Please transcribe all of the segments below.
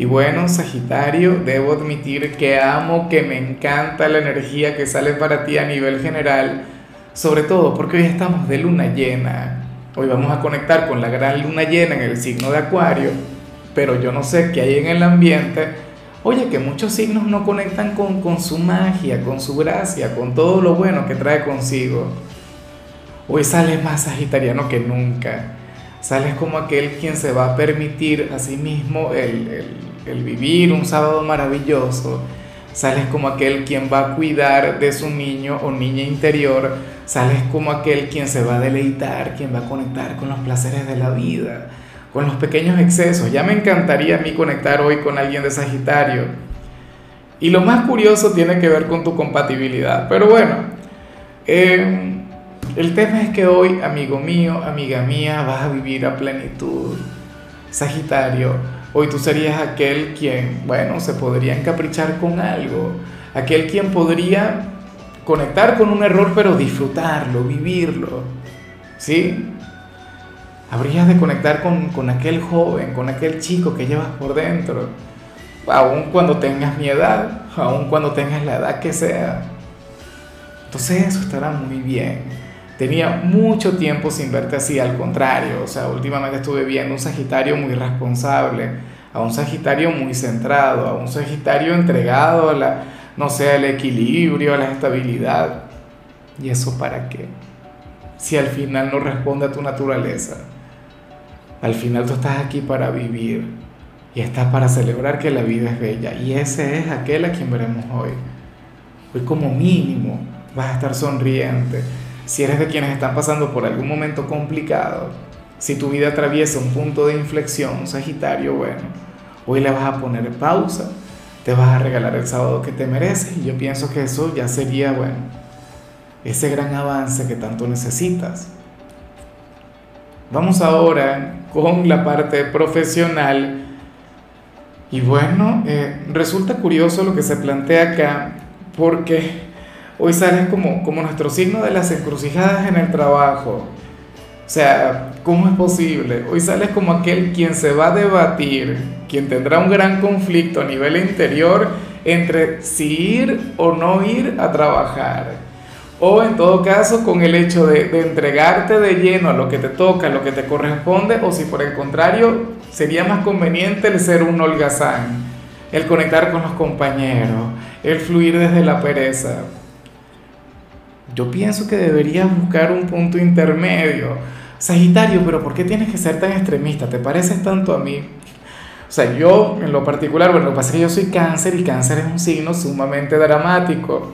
Y bueno, Sagitario, debo admitir que amo, que me encanta la energía que sale para ti a nivel general, sobre todo porque hoy estamos de luna llena. Hoy vamos a conectar con la gran luna llena en el signo de Acuario, pero yo no sé qué hay en el ambiente. Oye, que muchos signos no conectan con, con su magia, con su gracia, con todo lo bueno que trae consigo. Hoy sales más sagitariano que nunca. Sales como aquel quien se va a permitir a sí mismo el el vivir un sábado maravilloso, sales como aquel quien va a cuidar de su niño o niña interior, sales como aquel quien se va a deleitar, quien va a conectar con los placeres de la vida, con los pequeños excesos. Ya me encantaría a mí conectar hoy con alguien de Sagitario. Y lo más curioso tiene que ver con tu compatibilidad. Pero bueno, em, el tema es que hoy, amigo mío, amiga mía, vas a vivir a plenitud. Sagitario, Hoy tú serías aquel quien, bueno, se podría encaprichar con algo, aquel quien podría conectar con un error pero disfrutarlo, vivirlo, ¿sí? Habrías de conectar con, aquel joven, con aquel chico que llevas por dentro, aun cuando tengas mi edad, aun cuando tengas la edad que sea. Entonces eso estará muy bien. Tenía mucho tiempo sin verte así, al contrario, o sea, últimamente estuve viendo un Sagitario muy responsable, a un Sagitario muy centrado, a un Sagitario entregado a la, no sé, al equilibrio, a la estabilidad. ¿Y eso para qué? Si al final no responde a tu naturaleza. Al final tú estás aquí para vivir y estás para celebrar que la vida es bella. Y ese es aquel a quien veremos hoy. Hoy como mínimo vas a estar sonriente si eres de quienes están pasando por algún momento complicado, si tu vida atraviesa un punto de inflexión, Sagitario, bueno, hoy le vas a poner pausa, te vas a regalar el sábado que te mereces y yo pienso que eso ya sería, bueno, ese gran avance que tanto necesitas. Vamos ahora con la parte profesional. Y bueno, eh, resulta curioso lo que se plantea acá, porque Hoy sales como, como nuestro signo de las encrucijadas en el trabajo. O sea, ¿cómo es posible? Hoy sales como aquel quien se va a debatir, quien tendrá un gran conflicto a nivel interior entre si ir o no ir a trabajar. O en todo caso con el hecho de, de entregarte de lleno a lo que te toca, a lo que te corresponde, o si por el contrario sería más conveniente el ser un holgazán, el conectar con los compañeros, el fluir desde la pereza. Yo pienso que deberías buscar un punto intermedio. Sagitario, pero ¿por qué tienes que ser tan extremista? ¿Te pareces tanto a mí? O sea, yo en lo particular, bueno, lo que pasa es que yo soy cáncer y cáncer es un signo sumamente dramático.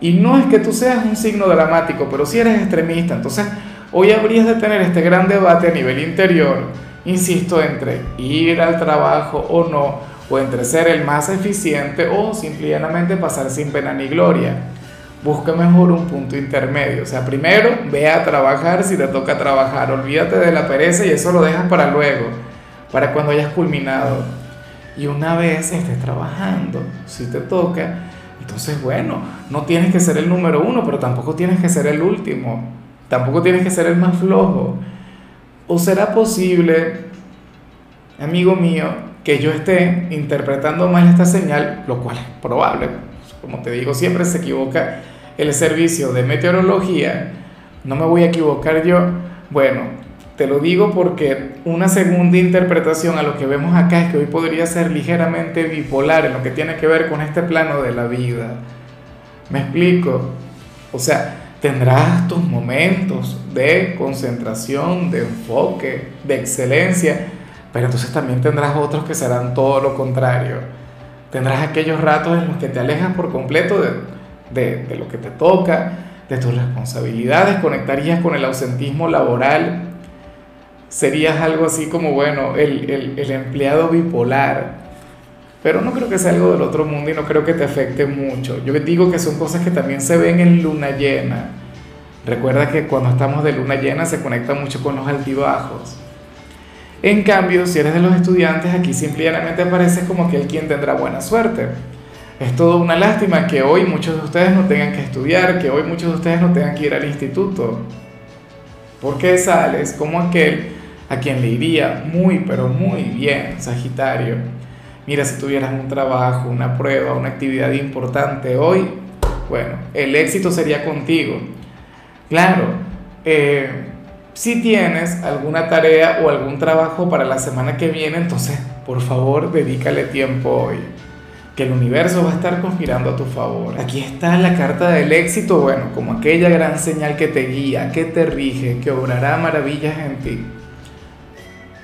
Y no es que tú seas un signo dramático, pero si eres extremista. Entonces, hoy habrías de tener este gran debate a nivel interior, insisto, entre ir al trabajo o no, o entre ser el más eficiente o simplemente pasar sin pena ni gloria busca mejor un punto intermedio. O sea, primero ve a trabajar si te toca trabajar, olvídate de la pereza y eso lo dejas para luego, para cuando hayas culminado. Y una vez estés trabajando, si te toca, entonces bueno, no tienes que ser el número uno, pero tampoco tienes que ser el último, tampoco tienes que ser el más flojo. ¿O será posible, amigo mío, que yo esté interpretando mal esta señal, lo cual es probable, como te digo, siempre se equivoca el servicio de meteorología, no me voy a equivocar yo, bueno, te lo digo porque una segunda interpretación a lo que vemos acá es que hoy podría ser ligeramente bipolar en lo que tiene que ver con este plano de la vida. ¿Me explico? O sea, tendrás tus momentos de concentración, de enfoque, de excelencia, pero entonces también tendrás otros que serán todo lo contrario. Tendrás aquellos ratos en los que te alejas por completo de, de, lo que te toca, de tus responsabilidades, conectarías con el ausentismo laboral, serías algo así como, bueno, el, el, empleado bipolar. pero no creo que sea algo del otro mundo y no creo que te afecte mucho. Yo digo que son cosas que también se ven en luna llena. Recuerda que cuando estamos de luna llena se conecta mucho con los altibajos. En cambio, si eres de los estudiantes, aquí simplemente aparece como que el quien tendrá buena suerte. Es todo una lástima que hoy muchos de ustedes no tengan que estudiar, que hoy muchos de ustedes no tengan que ir al instituto. Porque sales como aquel a quien le iría muy, pero muy bien, Sagitario. Mira, si tuvieras un trabajo, una prueba, una actividad importante hoy, bueno, el éxito sería contigo. Claro, eh, si tienes alguna tarea o algún trabajo para la semana que viene, entonces por favor dedícale tiempo hoy, que el universo va a estar conspirando a tu favor. Aquí está la carta del éxito, bueno, como aquella gran señal que te guía, que te rige, que obrará maravillas en ti.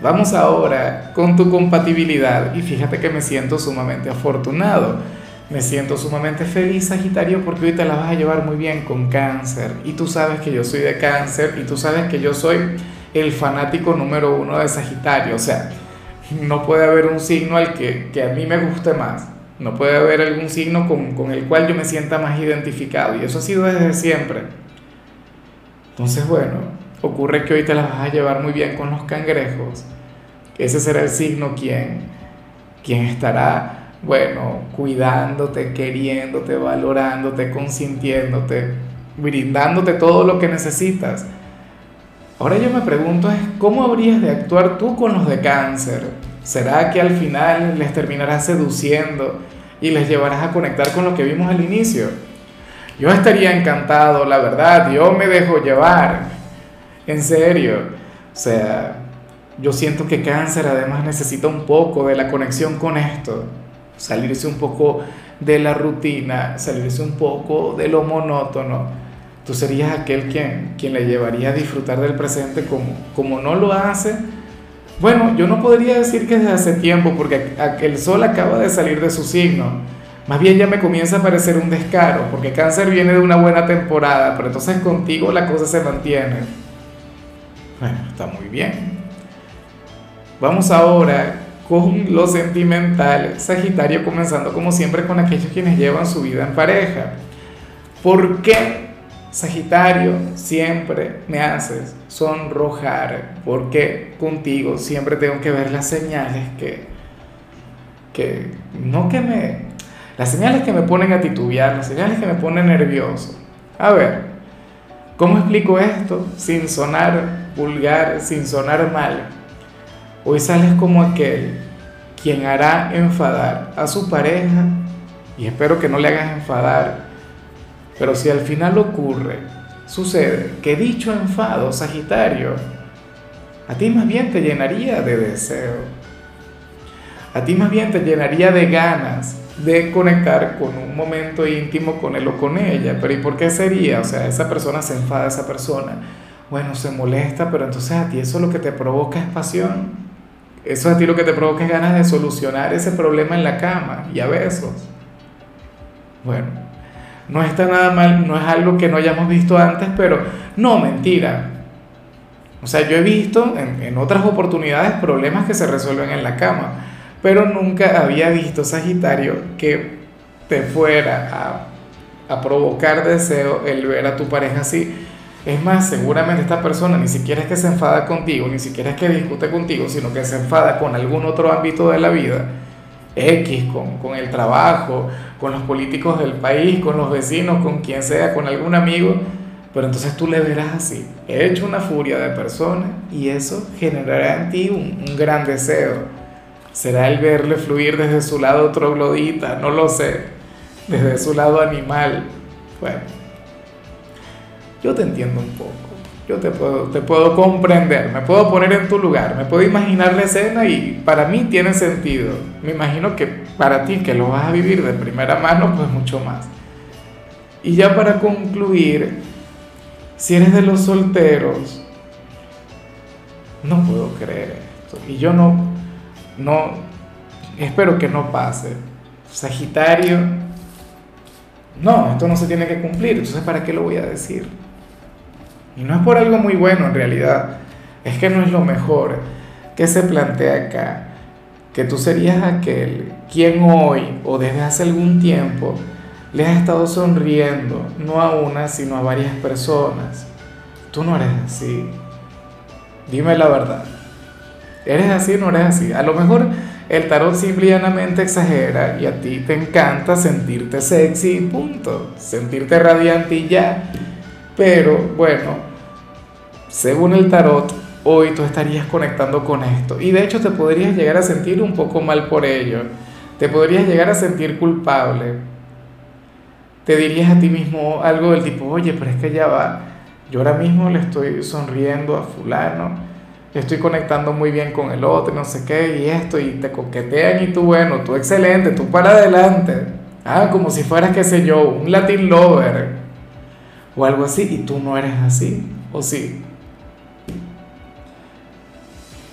Vamos ahora con tu compatibilidad y fíjate que me siento sumamente afortunado. Me siento sumamente feliz, Sagitario, porque hoy te la vas a llevar muy bien con cáncer. Y tú sabes que yo soy de cáncer y tú sabes que yo soy el fanático número uno de Sagitario. O sea, no puede haber un signo al que, que a mí me guste más. No puede haber algún signo con, con el cual yo me sienta más identificado. Y eso ha sido desde siempre. Entonces, bueno, ocurre que hoy te las vas a llevar muy bien con los cangrejos. Ese será el signo quien, quien estará, bueno, cuidándote, queriéndote, valorándote, consintiéndote, brindándote todo lo que necesitas. Ahora yo me pregunto ¿cómo habrías de actuar tú con los de cáncer? ¿Será que al final les terminarás seduciendo y les llevarás a conectar con lo que vimos al inicio? Yo estaría encantado, la verdad, yo me dejo llevar en serio. O sea, yo siento que cáncer además necesita un poco de la conexión con esto. Salirse un poco de la rutina, salirse un poco de lo monótono. Tú serías aquel quien, quien le llevaría a disfrutar del presente como, como no lo hace. Bueno, yo no podría decir que desde hace tiempo, porque el sol acaba de salir de su signo. Más bien ya me comienza a parecer un descaro, porque cáncer viene de una buena temporada, pero entonces contigo la cosa se mantiene. Bueno, está muy bien. Vamos ahora con lo sentimental. Sagitario comenzando como siempre con aquellos quienes llevan su vida en pareja. ¿Por qué, Sagitario, siempre me haces sonrojar? Porque contigo siempre tengo que ver las señales que, que, no que me, las señales que me ponen a titubear, las señales que me ponen nervioso. A ver, ¿cómo explico esto sin sonar vulgar, sin sonar mal. Hoy sales como aquel quien hará enfadar a su pareja y espero que no le hagas enfadar. Pero si al final ocurre, sucede que dicho enfado, Sagitario, a ti más bien te llenaría de deseo. A ti más bien te llenaría de ganas de conectar con un momento íntimo con él o con ella. Pero ¿y por qué sería? O sea, esa persona se enfada, esa persona bueno, se molesta, pero entonces a ti eso lo que te provoca es pasión. Eso a ti lo que te provoca es ganas de solucionar ese problema en la cama y a besos. Bueno, no está nada mal, no es algo que no hayamos visto antes, pero no, mentira. O sea, yo he visto en, en otras oportunidades problemas que se resuelven en la cama, pero nunca había visto, Sagitario, que te fuera a, a provocar deseo el ver a tu pareja así es más, seguramente esta persona ni siquiera es que se enfada contigo, ni siquiera es que discute contigo, sino que se enfada con algún otro ámbito de la vida, X, con, el trabajo, con los políticos del país, con los vecinos, con quien sea, con algún amigo, pero entonces tú le verás así, he hecho una furia de persona y eso generará en ti un, un gran deseo. Será el verle fluir desde su lado troglodita, no lo sé, desde su lado animal. Bueno yo te entiendo un poco, yo te puedo, te puedo comprender, me puedo poner en tu lugar, me puedo imaginar la escena y para mí tiene sentido. Me imagino que para ti que lo vas a vivir de primera mano, pues mucho más. Y ya para concluir, si eres de los solteros, no puedo creer esto. Y yo no, no, espero que no pase. Sagitario, no, esto no se tiene que cumplir, entonces ¿para qué lo voy a decir? Y no es por algo muy bueno en realidad, es que no es lo mejor que se plantea acá, que tú serías aquel quien hoy o desde hace algún tiempo le has estado sonriendo, no a una, sino a varias personas. Tú no eres así. Dime la verdad. ¿Eres así o no eres así? A lo mejor el tarot simplemente exagera y a ti te encanta sentirte sexy, punto. Sentirte radiante y ya. Pero bueno, según el tarot, hoy tú estarías conectando con esto. Y de hecho te podrías llegar a sentir un poco mal por ello. Te podrías llegar a sentir culpable. Te dirías a ti mismo algo del tipo, oye, pero es que ya va. Yo ahora mismo le estoy sonriendo a fulano estoy conectando muy bien con el otro, no sé qué, y esto, y te coquetean y tú, bueno, tú excelente, tú para adelante. Ah, como si fueras, qué sé yo, un Latin lover o algo así, y tú no eres así, o sí.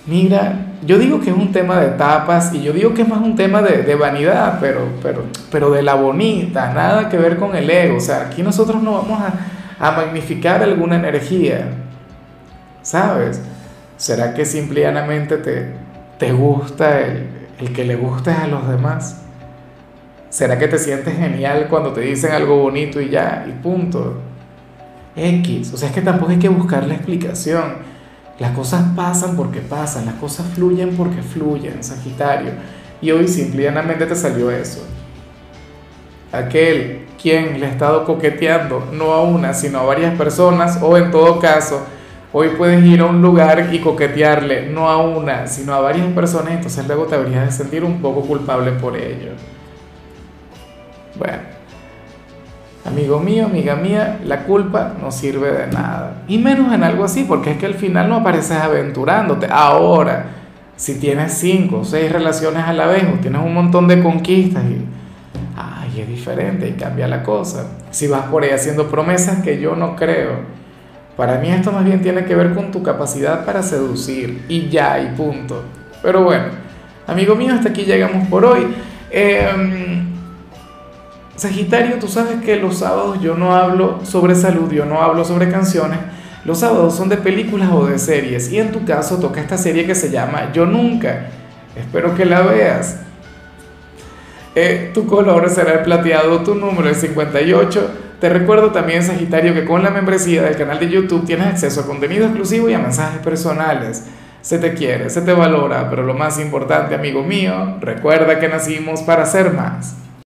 Mira, yo digo que es un tema de etapas y yo digo que es más un tema de, de, vanidad, pero, pero, pero de la bonita, nada que ver con el ego. O sea, aquí nosotros no vamos a, a magnificar alguna energía, ¿sabes? ¿Será que simplemente te, te gusta el, el que le gustes a los demás? ¿Será que te sientes genial cuando te dicen algo bonito y ya, y punto? X, o sea, es que tampoco hay que buscar la explicación. Las cosas pasan porque pasan, las cosas fluyen porque fluyen, Sagitario. Y hoy simplemente te salió eso. Aquel quien le ha estado coqueteando no a una, sino a varias personas, o en todo caso, Hoy puedes ir a un lugar y coquetearle, no a una, sino a varias personas, entonces luego te habrías de sentir un poco culpable por ello. Bueno, amigo mío, amiga mía, la culpa no sirve de nada. Y menos en algo así, porque es que al final no apareces aventurándote. Ahora, si tienes cinco o seis relaciones a la vez o tienes un montón de conquistas y... Ay, es diferente y cambia la cosa. Si vas por ahí haciendo promesas que yo no creo para mí esto más bien tiene que ver con tu capacidad para seducir y ya, y punto. Pero bueno, amigo mío, hasta aquí llegamos por hoy. Em, Sagitario, tú sabes que los sábados yo no hablo sobre salud, yo no hablo sobre canciones. Los sábados son de películas o de series y en tu caso toca esta serie que se llama Yo Nunca. Espero que la veas. Eh, tu color será el plateado, tu número es 58. Te recuerdo también, Sagitario, que con la membresía del canal de YouTube tienes acceso a contenido exclusivo y a mensajes personales. Se te quiere, se te valora, pero lo más importante, amigo mío, recuerda que nacimos para ser más.